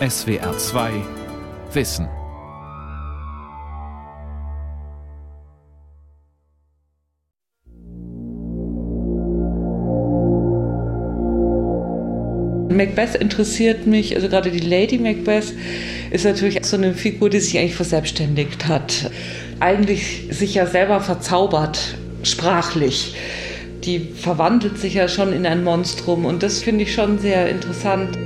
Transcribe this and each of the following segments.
SWR 2 Wissen. Macbeth interessiert mich, also gerade die Lady Macbeth ist natürlich so eine Figur, die sich eigentlich verselbstständigt hat. Eigentlich sich ja selber verzaubert, sprachlich. Die verwandelt sich ja schon in ein Monstrum und das finde ich schon sehr interessant.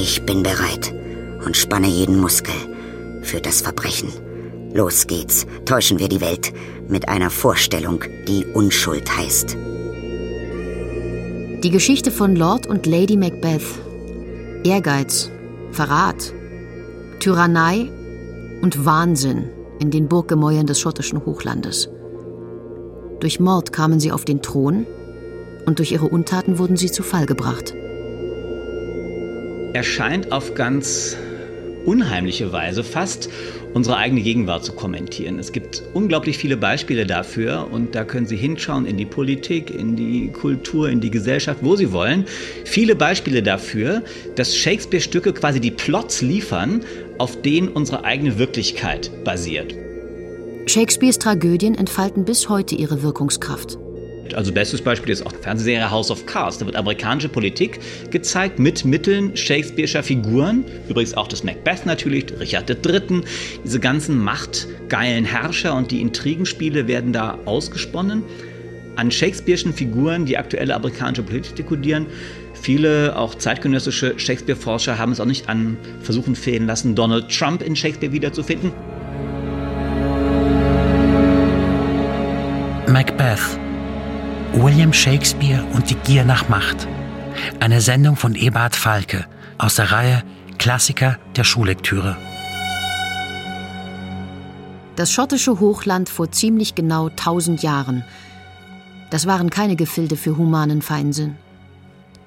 Ich bin bereit und spanne jeden Muskel für das Verbrechen. Los geht's, täuschen wir die Welt mit einer Vorstellung, die Unschuld heißt. Die Geschichte von Lord und Lady Macbeth. Ehrgeiz, Verrat, Tyrannei und Wahnsinn in den Burggemäuern des schottischen Hochlandes. Durch Mord kamen sie auf den Thron und durch ihre Untaten wurden sie zu Fall gebracht. Er scheint auf ganz unheimliche Weise fast unsere eigene Gegenwart zu kommentieren. Es gibt unglaublich viele Beispiele dafür und da können Sie hinschauen in die Politik, in die Kultur, in die Gesellschaft, wo Sie wollen. Viele Beispiele dafür, dass Shakespeare-Stücke quasi die Plots liefern, auf denen unsere eigene Wirklichkeit basiert. Shakespeares Tragödien entfalten bis heute ihre Wirkungskraft. Also bestes Beispiel ist auch die Fernsehserie House of Cards. Da wird amerikanische Politik gezeigt mit Mitteln Shakespeare'scher Figuren. Übrigens auch das Macbeth natürlich, Richard III. Diese ganzen machtgeilen Herrscher und die Intrigenspiele werden da ausgesponnen. An Shakespeare'schen Figuren, die aktuelle amerikanische Politik dekodieren. Viele, auch zeitgenössische Shakespeare-Forscher, haben es auch nicht an Versuchen fehlen lassen, Donald Trump in Shakespeare wiederzufinden. Macbeth William Shakespeare und die Gier nach Macht. Eine Sendung von Eberhard Falke aus der Reihe Klassiker der Schullektüre. Das schottische Hochland vor ziemlich genau 1000 Jahren. Das waren keine Gefilde für humanen Feinsinn.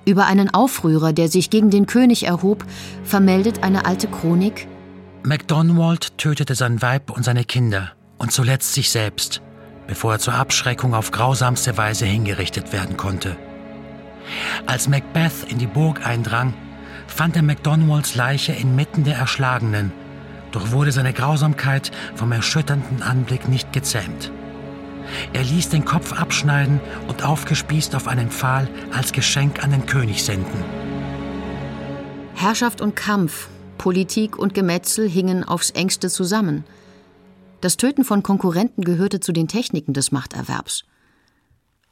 Über einen Aufrührer, der sich gegen den König erhob, vermeldet eine alte Chronik: MacDonald tötete sein Weib und seine Kinder und zuletzt sich selbst bevor er zur Abschreckung auf grausamste Weise hingerichtet werden konnte. Als Macbeth in die Burg eindrang, fand er MacDonalds Leiche inmitten der Erschlagenen, doch wurde seine Grausamkeit vom erschütternden Anblick nicht gezähmt. Er ließ den Kopf abschneiden und aufgespießt auf einen Pfahl als Geschenk an den König senden. Herrschaft und Kampf, Politik und Gemetzel hingen aufs engste zusammen – das Töten von Konkurrenten gehörte zu den Techniken des Machterwerbs.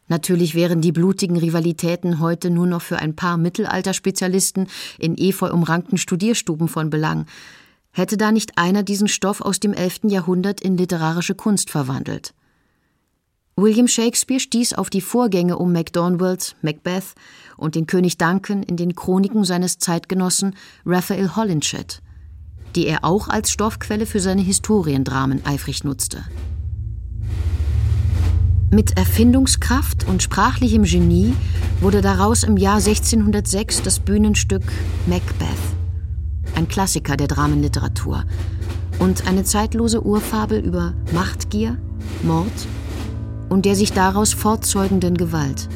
Natürlich wären die blutigen Rivalitäten heute nur noch für ein paar Mittelalterspezialisten in efeu umrankten Studierstuben von Belang. Hätte da nicht einer diesen Stoff aus dem 11. Jahrhundert in literarische Kunst verwandelt? William Shakespeare stieß auf die Vorgänge um MacDonald, Macbeth und den König Duncan in den Chroniken seines Zeitgenossen Raphael Holinshed die er auch als Stoffquelle für seine Historiendramen eifrig nutzte. Mit Erfindungskraft und sprachlichem Genie wurde daraus im Jahr 1606 das Bühnenstück Macbeth, ein Klassiker der Dramenliteratur und eine zeitlose Urfabel über Machtgier, Mord und der sich daraus fortzeugenden Gewalt.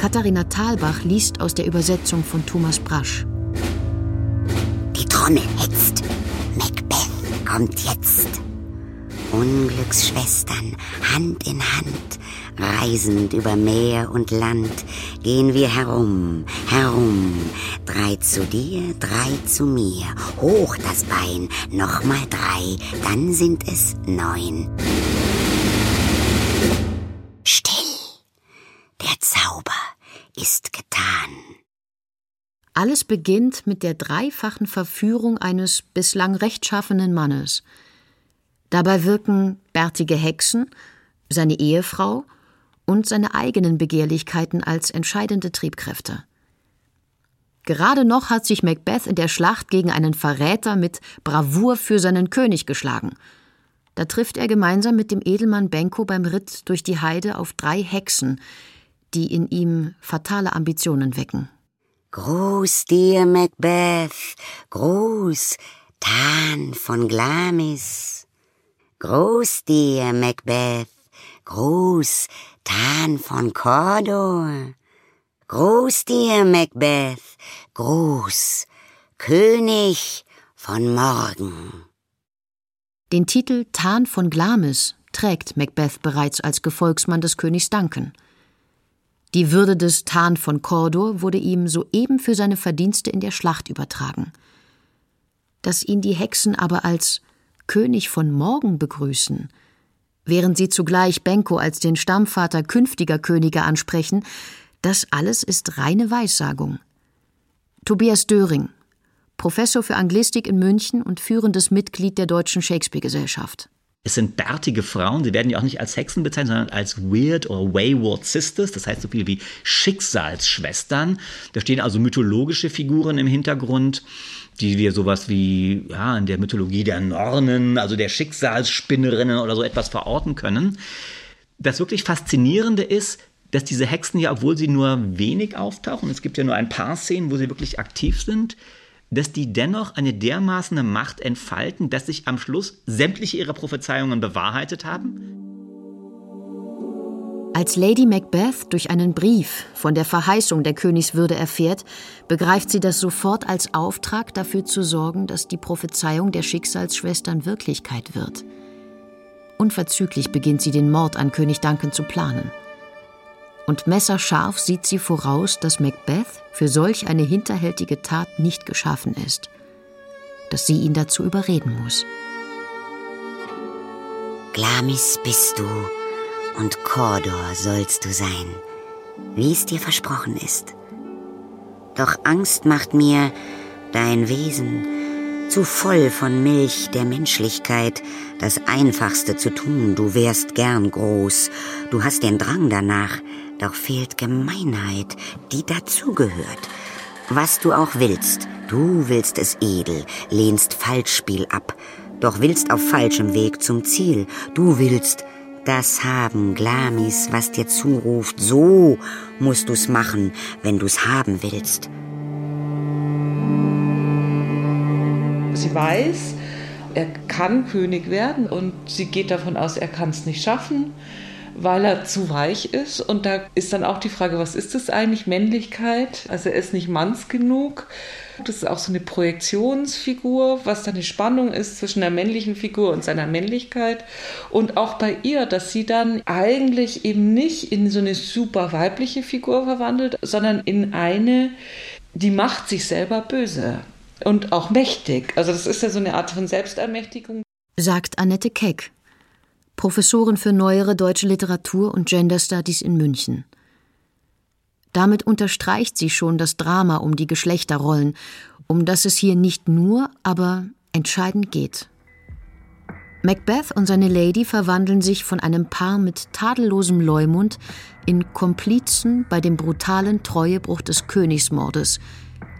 Katharina Thalbach liest aus der Übersetzung von Thomas Brasch. Sonne hetzt. Macbeth kommt jetzt. Unglücksschwestern, Hand in Hand, reisend über Meer und Land, gehen wir herum, herum. Drei zu dir, drei zu mir. Hoch das Bein, nochmal drei, dann sind es neun. Still, der Zauber ist getan. Alles beginnt mit der dreifachen Verführung eines bislang rechtschaffenen Mannes. Dabei wirken bärtige Hexen, seine Ehefrau und seine eigenen Begehrlichkeiten als entscheidende Triebkräfte. Gerade noch hat sich Macbeth in der Schlacht gegen einen Verräter mit Bravour für seinen König geschlagen. Da trifft er gemeinsam mit dem Edelmann Benko beim Ritt durch die Heide auf drei Hexen, die in ihm fatale Ambitionen wecken. Gruß dir, Macbeth, Gruß, Tan von Glamis. Gruß dir, Macbeth, Gruß, Tan von Cordor. Gruß dir, Macbeth, Gruß, König von morgen. Den Titel Tarn von Glamis trägt Macbeth bereits als Gefolgsmann des Königs Duncan. Die Würde des Tarn von Cordor wurde ihm soeben für seine Verdienste in der Schlacht übertragen. Dass ihn die Hexen aber als König von morgen begrüßen, während sie zugleich Benko als den Stammvater künftiger Könige ansprechen, das alles ist reine Weissagung. Tobias Döring, Professor für Anglistik in München und führendes Mitglied der Deutschen Shakespeare-Gesellschaft. Es sind bärtige Frauen, sie werden ja auch nicht als Hexen bezeichnet, sondern als Weird oder Wayward Sisters, das heißt so viel wie Schicksalsschwestern. Da stehen also mythologische Figuren im Hintergrund, die wir sowas wie ja, in der Mythologie der Nornen, also der Schicksalsspinnerinnen oder so etwas verorten können. Das wirklich Faszinierende ist, dass diese Hexen ja, obwohl sie nur wenig auftauchen, es gibt ja nur ein paar Szenen, wo sie wirklich aktiv sind, dass die dennoch eine dermaßene Macht entfalten, dass sich am Schluss sämtliche ihrer Prophezeiungen bewahrheitet haben? Als Lady Macbeth durch einen Brief von der Verheißung der Königswürde erfährt, begreift sie das sofort als Auftrag, dafür zu sorgen, dass die Prophezeiung der Schicksalsschwestern Wirklichkeit wird. Unverzüglich beginnt sie den Mord an König Duncan zu planen und messerscharf sieht sie voraus, dass Macbeth für solch eine hinterhältige Tat nicht geschaffen ist, dass sie ihn dazu überreden muss. Glamis bist du und Cordor sollst du sein, wie es dir versprochen ist. Doch Angst macht mir dein Wesen zu voll von Milch der Menschlichkeit, das Einfachste zu tun, du wärst gern groß, du hast den Drang danach, doch fehlt Gemeinheit, die dazugehört. Was du auch willst, du willst es edel, lehnst Falschspiel ab, doch willst auf falschem Weg zum Ziel. Du willst das haben, Glamis, was dir zuruft. So musst du's machen, wenn du's haben willst. Sie weiß, er kann König werden und sie geht davon aus, er kann es nicht schaffen weil er zu weich ist. Und da ist dann auch die Frage, was ist das eigentlich, Männlichkeit? Also er ist nicht manns genug. Das ist auch so eine Projektionsfigur, was da eine Spannung ist zwischen der männlichen Figur und seiner Männlichkeit. Und auch bei ihr, dass sie dann eigentlich eben nicht in so eine super weibliche Figur verwandelt, sondern in eine, die macht sich selber böse und auch mächtig. Also das ist ja so eine Art von Selbstermächtigung. Sagt Annette Keck, Professorin für neuere deutsche Literatur und Gender Studies in München. Damit unterstreicht sie schon das Drama um die Geschlechterrollen, um das es hier nicht nur, aber entscheidend geht. Macbeth und seine Lady verwandeln sich von einem Paar mit tadellosem Leumund in Komplizen bei dem brutalen Treuebruch des Königsmordes,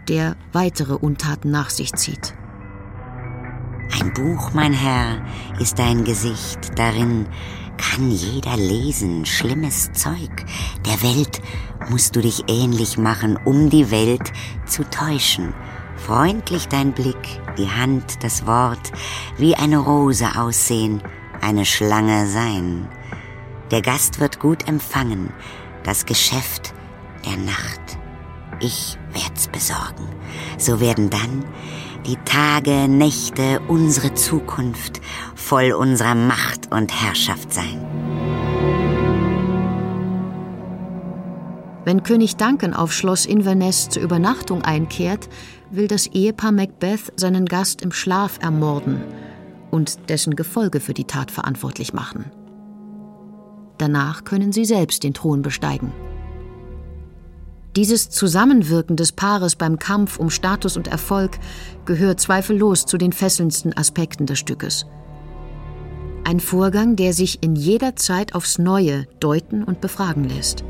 der weitere Untaten nach sich zieht. Ein Buch, mein Herr, ist dein Gesicht, darin kann jeder lesen, schlimmes Zeug. Der Welt musst du dich ähnlich machen, um die Welt zu täuschen. Freundlich dein Blick, die Hand, das Wort, wie eine Rose aussehen, eine Schlange sein. Der Gast wird gut empfangen, das Geschäft der Nacht. Ich werd's besorgen. So werden dann die Tage, Nächte, unsere Zukunft voll unserer Macht und Herrschaft sein. Wenn König Duncan auf Schloss Inverness zur Übernachtung einkehrt, will das Ehepaar Macbeth seinen Gast im Schlaf ermorden und dessen Gefolge für die Tat verantwortlich machen. Danach können sie selbst den Thron besteigen. Dieses Zusammenwirken des Paares beim Kampf um Status und Erfolg gehört zweifellos zu den fesselndsten Aspekten des Stückes. Ein Vorgang, der sich in jeder Zeit aufs Neue deuten und befragen lässt.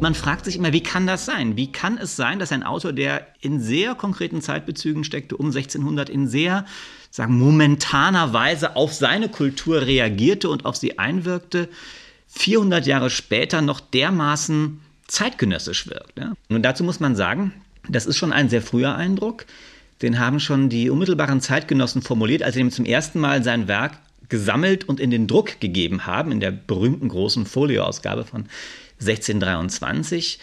Man fragt sich immer, wie kann das sein? Wie kann es sein, dass ein Autor, der in sehr konkreten Zeitbezügen steckte, um 1600 in sehr sagen, momentaner Weise auf seine Kultur reagierte und auf sie einwirkte, 400 Jahre später noch dermaßen zeitgenössisch wirkt. Ja? Und dazu muss man sagen, das ist schon ein sehr früher Eindruck. Den haben schon die unmittelbaren Zeitgenossen formuliert, als sie ihm zum ersten Mal sein Werk gesammelt und in den Druck gegeben haben, in der berühmten großen Folioausgabe von 1623.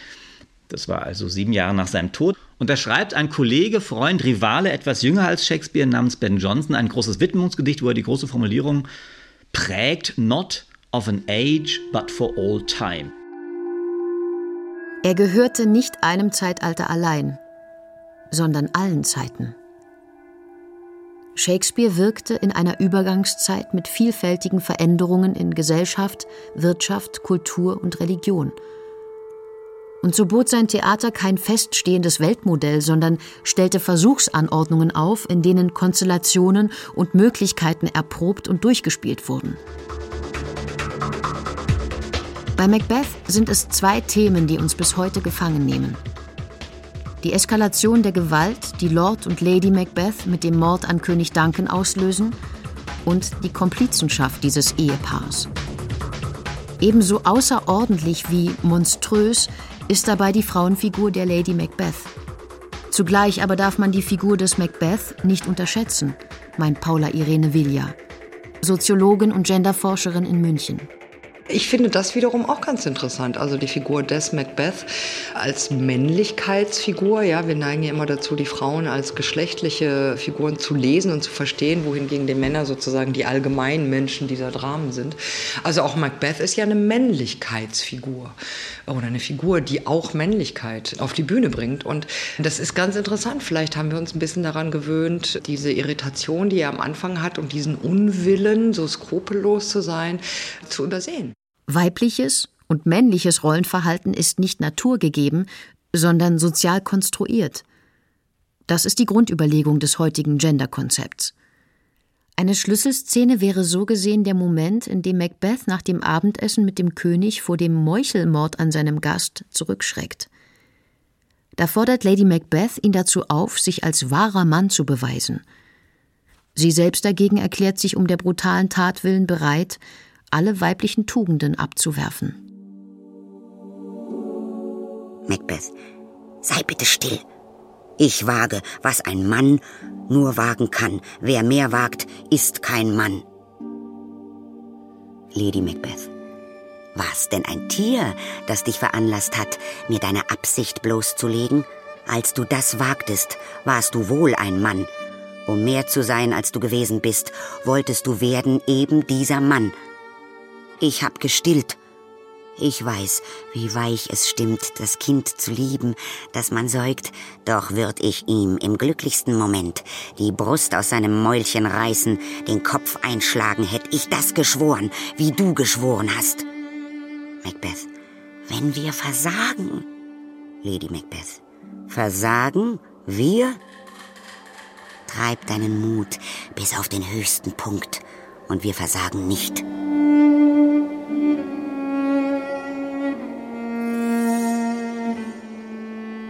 Das war also sieben Jahre nach seinem Tod. Und da schreibt ein Kollege, Freund, Rivale, etwas jünger als Shakespeare, namens Ben Jonson, ein großes Widmungsgedicht, wo er die große Formulierung prägt, not of an age, but for all time. Er gehörte nicht einem Zeitalter allein, sondern allen Zeiten. Shakespeare wirkte in einer Übergangszeit mit vielfältigen Veränderungen in Gesellschaft, Wirtschaft, Kultur und Religion. Und so bot sein Theater kein feststehendes Weltmodell, sondern stellte Versuchsanordnungen auf, in denen Konstellationen und Möglichkeiten erprobt und durchgespielt wurden. Bei Macbeth sind es zwei Themen, die uns bis heute gefangen nehmen. Die Eskalation der Gewalt, die Lord und Lady Macbeth mit dem Mord an König Duncan auslösen, und die Komplizenschaft dieses Ehepaars. Ebenso außerordentlich wie monströs ist dabei die Frauenfigur der Lady Macbeth. Zugleich aber darf man die Figur des Macbeth nicht unterschätzen, meint Paula Irene Villa, Soziologin und Genderforscherin in München. Ich finde das wiederum auch ganz interessant. Also die Figur des Macbeth als Männlichkeitsfigur. Ja, wir neigen ja immer dazu, die Frauen als geschlechtliche Figuren zu lesen und zu verstehen, wohingegen die Männer sozusagen die allgemeinen Menschen dieser Dramen sind. Also auch Macbeth ist ja eine Männlichkeitsfigur oder eine Figur, die auch Männlichkeit auf die Bühne bringt. Und das ist ganz interessant. Vielleicht haben wir uns ein bisschen daran gewöhnt, diese Irritation, die er am Anfang hat und diesen Unwillen, so skrupellos zu sein, zu übersehen. Weibliches und männliches Rollenverhalten ist nicht naturgegeben, sondern sozial konstruiert. Das ist die Grundüberlegung des heutigen Gender-Konzepts. Eine Schlüsselszene wäre so gesehen der Moment, in dem Macbeth nach dem Abendessen mit dem König vor dem Meuchelmord an seinem Gast zurückschreckt. Da fordert Lady Macbeth ihn dazu auf, sich als wahrer Mann zu beweisen. Sie selbst dagegen erklärt sich um der brutalen Tat willen bereit, alle weiblichen Tugenden abzuwerfen. Macbeth, sei bitte still. Ich wage, was ein Mann nur wagen kann. Wer mehr wagt, ist kein Mann. Lady Macbeth, war's denn ein Tier, das dich veranlasst hat, mir deine Absicht bloßzulegen? Als du das wagtest, warst du wohl ein Mann. Um mehr zu sein, als du gewesen bist, wolltest du werden eben dieser Mann. Ich hab gestillt. Ich weiß, wie weich es stimmt, das Kind zu lieben, das man säugt, doch würd ich ihm im glücklichsten Moment die Brust aus seinem Mäulchen reißen, den Kopf einschlagen, hätt ich das geschworen, wie du geschworen hast. Macbeth, wenn wir versagen, Lady Macbeth, versagen wir? Treib deinen Mut bis auf den höchsten Punkt und wir versagen nicht.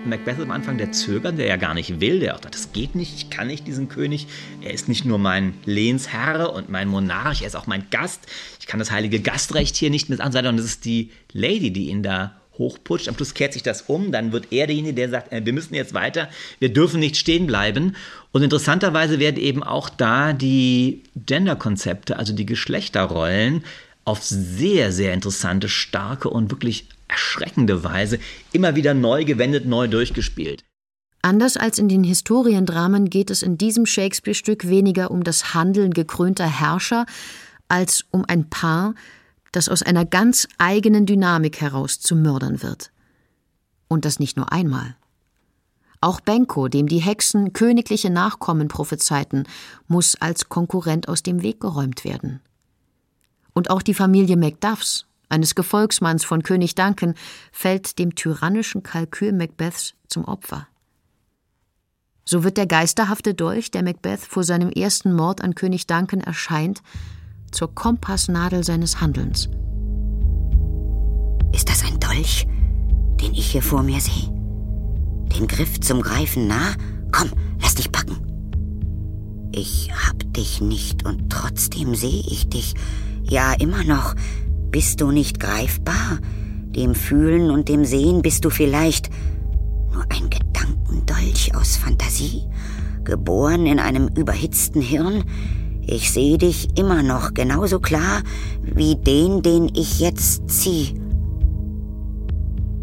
Macbeth am Anfang der zögert, der ja gar nicht will, der auch sagt, das geht nicht, ich kann nicht diesen König. Er ist nicht nur mein Lehnsherr und mein Monarch, er ist auch mein Gast. Ich kann das heilige Gastrecht hier nicht ansehen, sondern es ist die Lady, die ihn da hochputscht. Am Schluss kehrt sich das um, dann wird er derjenige, der sagt, äh, wir müssen jetzt weiter, wir dürfen nicht stehen bleiben. Und interessanterweise werden eben auch da die Gender-Konzepte, also die Geschlechterrollen, auf sehr, sehr interessante, starke und wirklich erschreckende Weise immer wieder neu gewendet, neu durchgespielt. Anders als in den Historiendramen geht es in diesem Shakespeare-Stück weniger um das Handeln gekrönter Herrscher als um ein Paar, das aus einer ganz eigenen Dynamik heraus zu Mördern wird. Und das nicht nur einmal. Auch Benko, dem die Hexen königliche Nachkommen prophezeiten, muss als Konkurrent aus dem Weg geräumt werden. Und auch die Familie Macduffs, eines Gefolgsmanns von König Duncan, fällt dem tyrannischen Kalkül Macbeths zum Opfer. So wird der geisterhafte Dolch, der Macbeth vor seinem ersten Mord an König Duncan erscheint, zur Kompassnadel seines Handelns. Ist das ein Dolch, den ich hier vor mir sehe? Den Griff zum Greifen nah? Komm, lass dich packen. Ich hab dich nicht und trotzdem sehe ich dich. Ja, immer noch, bist du nicht greifbar? Dem Fühlen und dem Sehen bist du vielleicht nur ein Gedankendolch aus Fantasie, geboren in einem überhitzten Hirn? Ich sehe dich immer noch genauso klar wie den, den ich jetzt zieh.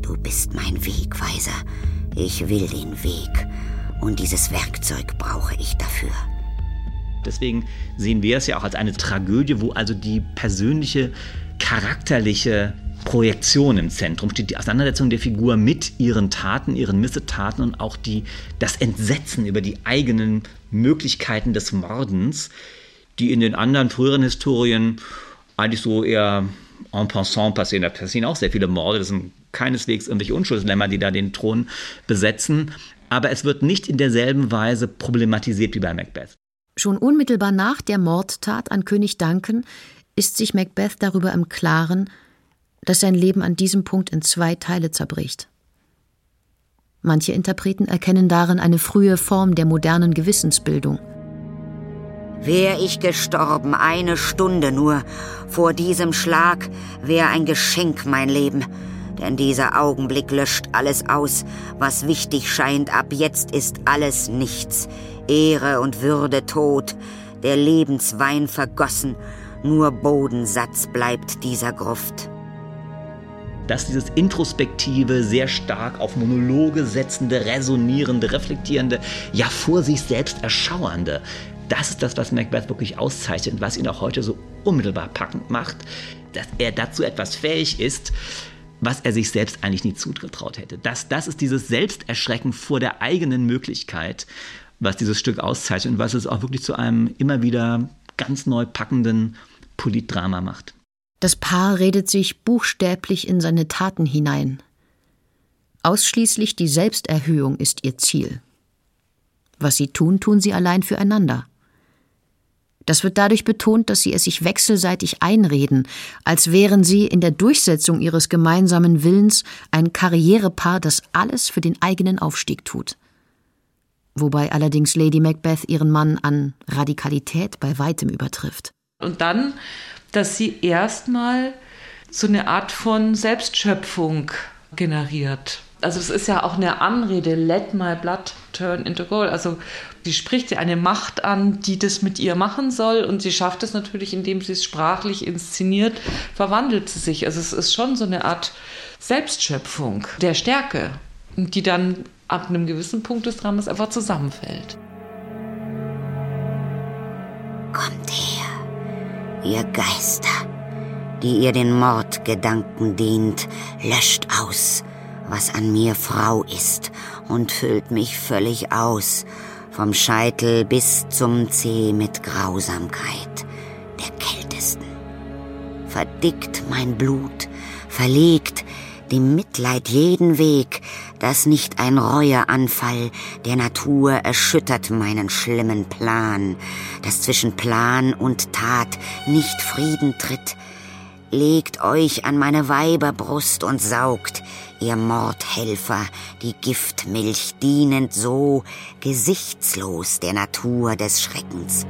Du bist mein Wegweiser. Ich will den Weg. Und dieses Werkzeug brauche ich dafür. Deswegen sehen wir es ja auch als eine Tragödie, wo also die persönliche, charakterliche Projektion im Zentrum steht, die Auseinandersetzung der Figur mit ihren Taten, ihren Missetaten und auch die, das Entsetzen über die eigenen Möglichkeiten des Mordens, die in den anderen früheren Historien eigentlich so eher en passant passieren. Da passieren auch sehr viele Morde, das sind keineswegs irgendwelche Unschuldslämmer, die da den Thron besetzen. Aber es wird nicht in derselben Weise problematisiert wie bei Macbeth. Schon unmittelbar nach der Mordtat an König Duncan ist sich Macbeth darüber im Klaren, dass sein Leben an diesem Punkt in zwei Teile zerbricht. Manche Interpreten erkennen darin eine frühe Form der modernen Gewissensbildung. Wär ich gestorben, eine Stunde nur, vor diesem Schlag wär ein Geschenk mein Leben. Denn dieser Augenblick löscht alles aus, was wichtig scheint, ab jetzt ist alles nichts. Ehre und Würde tot, der Lebenswein vergossen, nur Bodensatz bleibt dieser Gruft. Dass dieses introspektive, sehr stark auf Monologe setzende, resonierende, reflektierende, ja vor sich selbst erschauernde, das ist das, was Macbeth wirklich auszeichnet und was ihn auch heute so unmittelbar packend macht, dass er dazu etwas fähig ist, was er sich selbst eigentlich nie zugetraut hätte. Das, das ist dieses Selbsterschrecken vor der eigenen Möglichkeit, was dieses Stück auszeichnet und was es auch wirklich zu einem immer wieder ganz neu packenden Politdrama macht. Das Paar redet sich buchstäblich in seine Taten hinein. Ausschließlich die Selbsterhöhung ist ihr Ziel. Was sie tun, tun sie allein füreinander. Das wird dadurch betont, dass sie es sich wechselseitig einreden, als wären sie in der Durchsetzung ihres gemeinsamen Willens ein Karrierepaar, das alles für den eigenen Aufstieg tut wobei allerdings Lady Macbeth ihren Mann an Radikalität bei weitem übertrifft. Und dann, dass sie erstmal so eine Art von Selbstschöpfung generiert. Also es ist ja auch eine Anrede, let my blood turn into gold. Also sie spricht ja eine Macht an, die das mit ihr machen soll und sie schafft es natürlich, indem sie es sprachlich inszeniert, verwandelt sie sich. Also es ist schon so eine Art Selbstschöpfung der Stärke, die dann ab einem gewissen Punkt des Dramas einfach zusammenfällt. Kommt her, ihr Geister, die ihr den Mordgedanken dient, löscht aus, was an mir Frau ist, und füllt mich völlig aus, vom Scheitel bis zum Zeh mit Grausamkeit, der kältesten. Verdickt mein Blut, verlegt dem Mitleid jeden Weg, dass nicht ein Reueanfall der Natur erschüttert meinen schlimmen Plan, dass zwischen Plan und Tat nicht Frieden tritt. Legt euch an meine Weiberbrust und saugt, ihr Mordhelfer, die Giftmilch dienend so gesichtslos der Natur des Schreckens.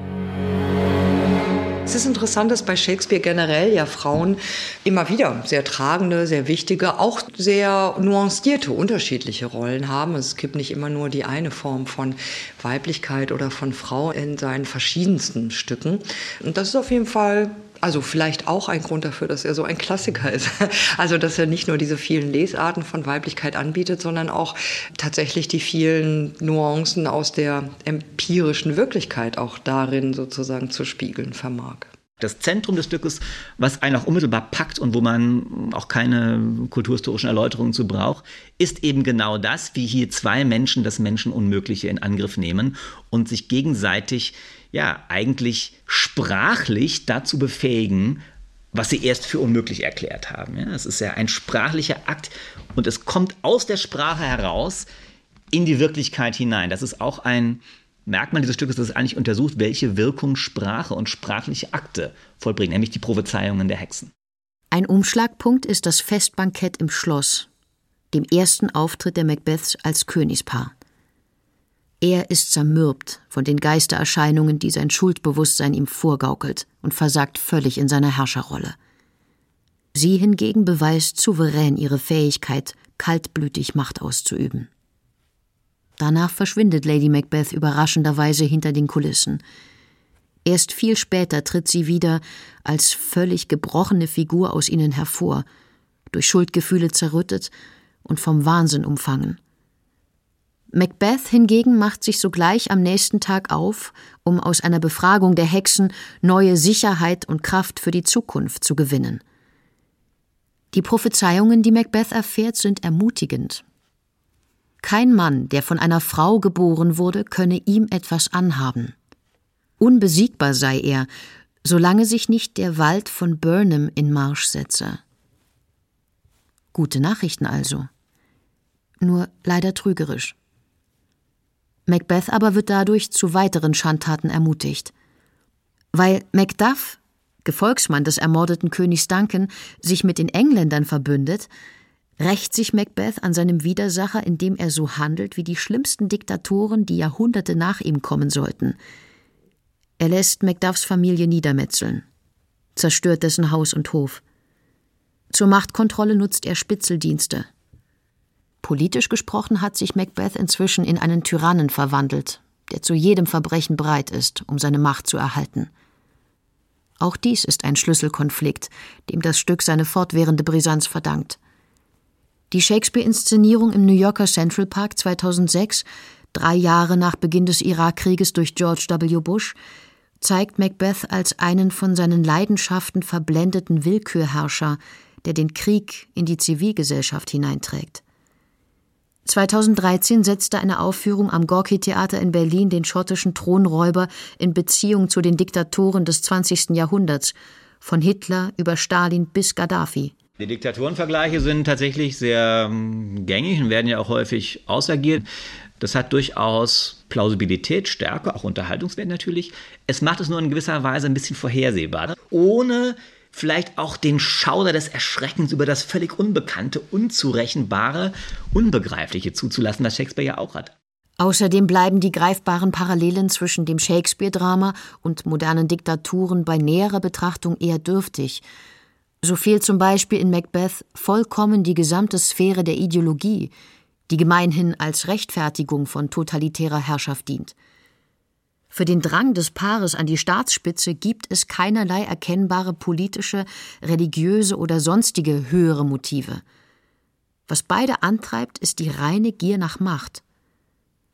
Es ist interessant, dass bei Shakespeare generell ja Frauen immer wieder sehr tragende, sehr wichtige, auch sehr nuancierte, unterschiedliche Rollen haben. Es gibt nicht immer nur die eine Form von Weiblichkeit oder von Frau in seinen verschiedensten Stücken. Und das ist auf jeden Fall also vielleicht auch ein Grund dafür, dass er so ein Klassiker ist. Also dass er nicht nur diese vielen Lesarten von Weiblichkeit anbietet, sondern auch tatsächlich die vielen Nuancen aus der empirischen Wirklichkeit auch darin sozusagen zu spiegeln vermag. Das Zentrum des Stückes, was einen auch unmittelbar packt und wo man auch keine kulturhistorischen Erläuterungen zu braucht, ist eben genau das, wie hier zwei Menschen das Menschenunmögliche in Angriff nehmen und sich gegenseitig ja eigentlich sprachlich dazu befähigen, was sie erst für unmöglich erklärt haben. Ja, es ist ja ein sprachlicher Akt und es kommt aus der Sprache heraus in die Wirklichkeit hinein. Das ist auch ein Merkmal dieses Stückes, dass es eigentlich untersucht, welche Wirkung Sprache und sprachliche Akte vollbringen, nämlich die Prophezeiungen der Hexen. Ein Umschlagpunkt ist das Festbankett im Schloss, dem ersten Auftritt der Macbeths als Königspaar. Er ist zermürbt von den Geistererscheinungen, die sein Schuldbewusstsein ihm vorgaukelt und versagt völlig in seiner Herrscherrolle. Sie hingegen beweist souverän ihre Fähigkeit, kaltblütig Macht auszuüben. Danach verschwindet Lady Macbeth überraschenderweise hinter den Kulissen. Erst viel später tritt sie wieder als völlig gebrochene Figur aus ihnen hervor, durch Schuldgefühle zerrüttet und vom Wahnsinn umfangen. Macbeth hingegen macht sich sogleich am nächsten Tag auf, um aus einer Befragung der Hexen neue Sicherheit und Kraft für die Zukunft zu gewinnen. Die Prophezeiungen, die Macbeth erfährt, sind ermutigend. Kein Mann, der von einer Frau geboren wurde, könne ihm etwas anhaben. Unbesiegbar sei er, solange sich nicht der Wald von Burnham in Marsch setze. Gute Nachrichten also. Nur leider trügerisch. Macbeth aber wird dadurch zu weiteren Schandtaten ermutigt. Weil Macduff, Gefolgsmann des ermordeten Königs Duncan, sich mit den Engländern verbündet, rächt sich Macbeth an seinem Widersacher, indem er so handelt wie die schlimmsten Diktatoren, die Jahrhunderte nach ihm kommen sollten. Er lässt Macduffs Familie niedermetzeln, zerstört dessen Haus und Hof. Zur Machtkontrolle nutzt er Spitzeldienste, Politisch gesprochen hat sich Macbeth inzwischen in einen Tyrannen verwandelt, der zu jedem Verbrechen bereit ist, um seine Macht zu erhalten. Auch dies ist ein Schlüsselkonflikt, dem das Stück seine fortwährende Brisanz verdankt. Die Shakespeare-Inszenierung im New Yorker Central Park 2006, drei Jahre nach Beginn des Irakkrieges durch George W. Bush, zeigt Macbeth als einen von seinen Leidenschaften verblendeten Willkürherrscher, der den Krieg in die Zivilgesellschaft hineinträgt. 2013 setzte eine Aufführung am Gorki-Theater in Berlin den schottischen Thronräuber in Beziehung zu den Diktatoren des 20. Jahrhunderts, von Hitler über Stalin bis Gaddafi. Die Diktatorenvergleiche sind tatsächlich sehr ähm, gängig und werden ja auch häufig ausagiert. Das hat durchaus Plausibilität, Stärke, auch Unterhaltungswert natürlich. Es macht es nur in gewisser Weise ein bisschen vorhersehbar, ohne vielleicht auch den Schauder des Erschreckens über das völlig Unbekannte, Unzurechenbare, Unbegreifliche zuzulassen, das Shakespeare ja auch hat. Außerdem bleiben die greifbaren Parallelen zwischen dem Shakespeare-Drama und modernen Diktaturen bei näherer Betrachtung eher dürftig. So fehlt zum Beispiel in Macbeth vollkommen die gesamte Sphäre der Ideologie, die gemeinhin als Rechtfertigung von totalitärer Herrschaft dient. Für den Drang des Paares an die Staatsspitze gibt es keinerlei erkennbare politische, religiöse oder sonstige höhere Motive. Was beide antreibt, ist die reine Gier nach Macht.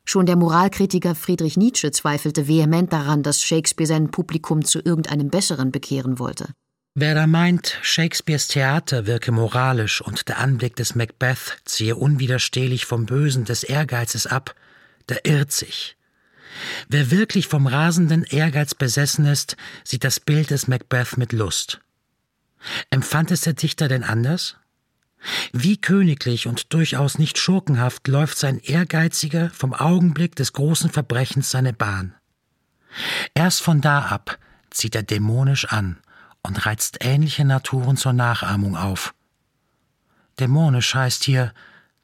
Schon der Moralkritiker Friedrich Nietzsche zweifelte vehement daran, dass Shakespeare sein Publikum zu irgendeinem Besseren bekehren wollte. Wer da meint, Shakespeares Theater wirke moralisch und der Anblick des Macbeth ziehe unwiderstehlich vom Bösen des Ehrgeizes ab, der irrt sich. Wer wirklich vom rasenden Ehrgeiz besessen ist, sieht das Bild des Macbeth mit Lust. Empfand es der Dichter denn anders? Wie königlich und durchaus nicht schurkenhaft läuft sein Ehrgeiziger vom Augenblick des großen Verbrechens seine Bahn. Erst von da ab zieht er dämonisch an und reizt ähnliche Naturen zur Nachahmung auf. Dämonisch heißt hier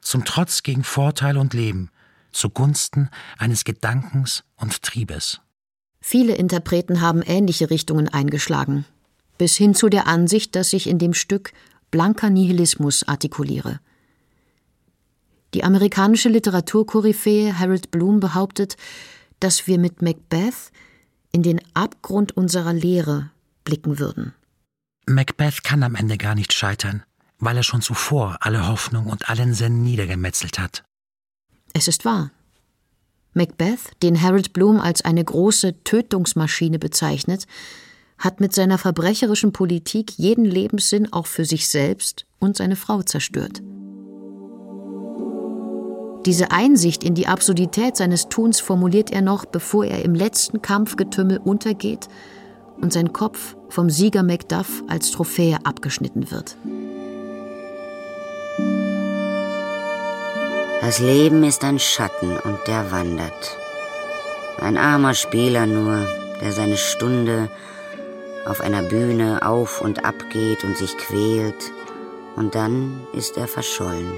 zum Trotz gegen Vorteil und Leben, zugunsten eines Gedankens und Triebes. Viele Interpreten haben ähnliche Richtungen eingeschlagen, bis hin zu der Ansicht, dass sich in dem Stück blanker Nihilismus artikuliere. Die amerikanische Literaturkoryphäe Harold Bloom behauptet, dass wir mit Macbeth in den Abgrund unserer Lehre blicken würden. Macbeth kann am Ende gar nicht scheitern, weil er schon zuvor alle Hoffnung und allen Sinn niedergemetzelt hat. Es ist wahr. Macbeth, den Harold Bloom als eine große Tötungsmaschine bezeichnet, hat mit seiner verbrecherischen Politik jeden Lebenssinn auch für sich selbst und seine Frau zerstört. Diese Einsicht in die Absurdität seines Tuns formuliert er noch, bevor er im letzten Kampfgetümmel untergeht und sein Kopf vom Sieger Macduff als Trophäe abgeschnitten wird. Das Leben ist ein Schatten und der wandert. Ein armer Spieler nur, der seine Stunde auf einer Bühne auf und ab geht und sich quält, und dann ist er verschollen.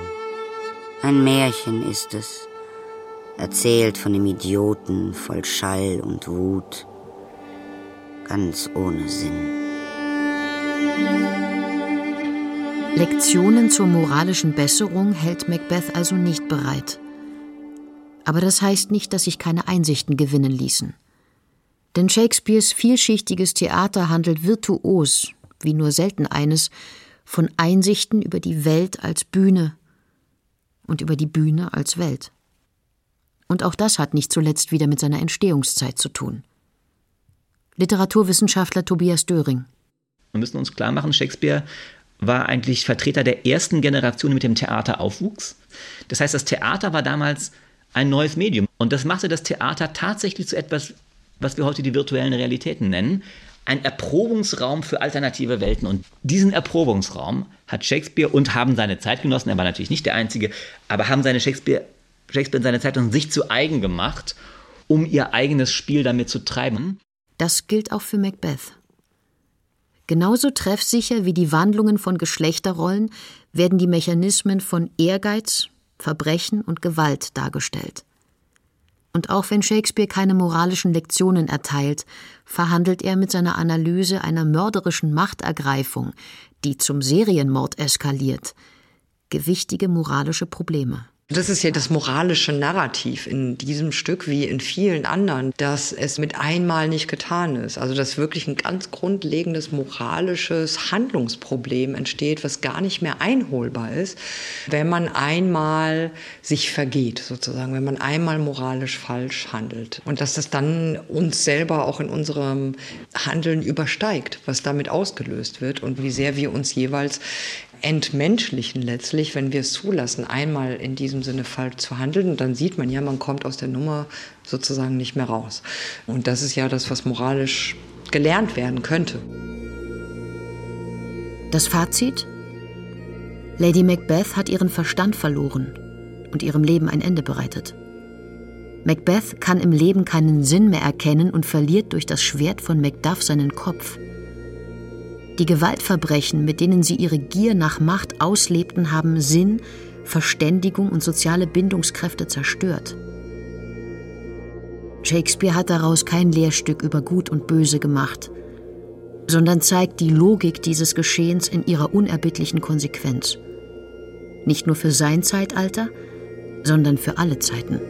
Ein Märchen ist es, erzählt von dem Idioten voll Schall und Wut, ganz ohne Sinn. Lektionen zur moralischen Besserung hält Macbeth also nicht bereit. Aber das heißt nicht, dass sich keine Einsichten gewinnen ließen. Denn Shakespeares vielschichtiges Theater handelt virtuos, wie nur selten eines, von Einsichten über die Welt als Bühne, und über die Bühne als Welt. Und auch das hat nicht zuletzt wieder mit seiner Entstehungszeit zu tun. Literaturwissenschaftler Tobias Döring. Wir müssen uns klar machen, Shakespeare war eigentlich Vertreter der ersten Generation, die mit dem Theater aufwuchs. Das heißt, das Theater war damals ein neues Medium. Und das machte das Theater tatsächlich zu etwas, was wir heute die virtuellen Realitäten nennen. Ein Erprobungsraum für alternative Welten. Und diesen Erprobungsraum hat Shakespeare und haben seine Zeitgenossen, er war natürlich nicht der Einzige, aber haben seine Shakespeare, Shakespeare und seine Zeitgenossen sich zu eigen gemacht, um ihr eigenes Spiel damit zu treiben. Das gilt auch für Macbeth. Genauso treffsicher wie die Wandlungen von Geschlechterrollen werden die Mechanismen von Ehrgeiz, Verbrechen und Gewalt dargestellt. Und auch wenn Shakespeare keine moralischen Lektionen erteilt, verhandelt er mit seiner Analyse einer mörderischen Machtergreifung, die zum Serienmord eskaliert, gewichtige moralische Probleme. Das ist ja das moralische Narrativ in diesem Stück wie in vielen anderen, dass es mit einmal nicht getan ist. Also dass wirklich ein ganz grundlegendes moralisches Handlungsproblem entsteht, was gar nicht mehr einholbar ist, wenn man einmal sich vergeht, sozusagen, wenn man einmal moralisch falsch handelt. Und dass das dann uns selber auch in unserem Handeln übersteigt, was damit ausgelöst wird und wie sehr wir uns jeweils entmenschlichen letztlich, wenn wir es zulassen, einmal in diesem Sinne falsch zu handeln. Und dann sieht man ja, man kommt aus der Nummer sozusagen nicht mehr raus. Und das ist ja das, was moralisch gelernt werden könnte. Das Fazit? Lady Macbeth hat ihren Verstand verloren und ihrem Leben ein Ende bereitet. Macbeth kann im Leben keinen Sinn mehr erkennen und verliert durch das Schwert von Macduff seinen Kopf. Die Gewaltverbrechen, mit denen sie ihre Gier nach Macht auslebten, haben Sinn, Verständigung und soziale Bindungskräfte zerstört. Shakespeare hat daraus kein Lehrstück über Gut und Böse gemacht, sondern zeigt die Logik dieses Geschehens in ihrer unerbittlichen Konsequenz. Nicht nur für sein Zeitalter, sondern für alle Zeiten.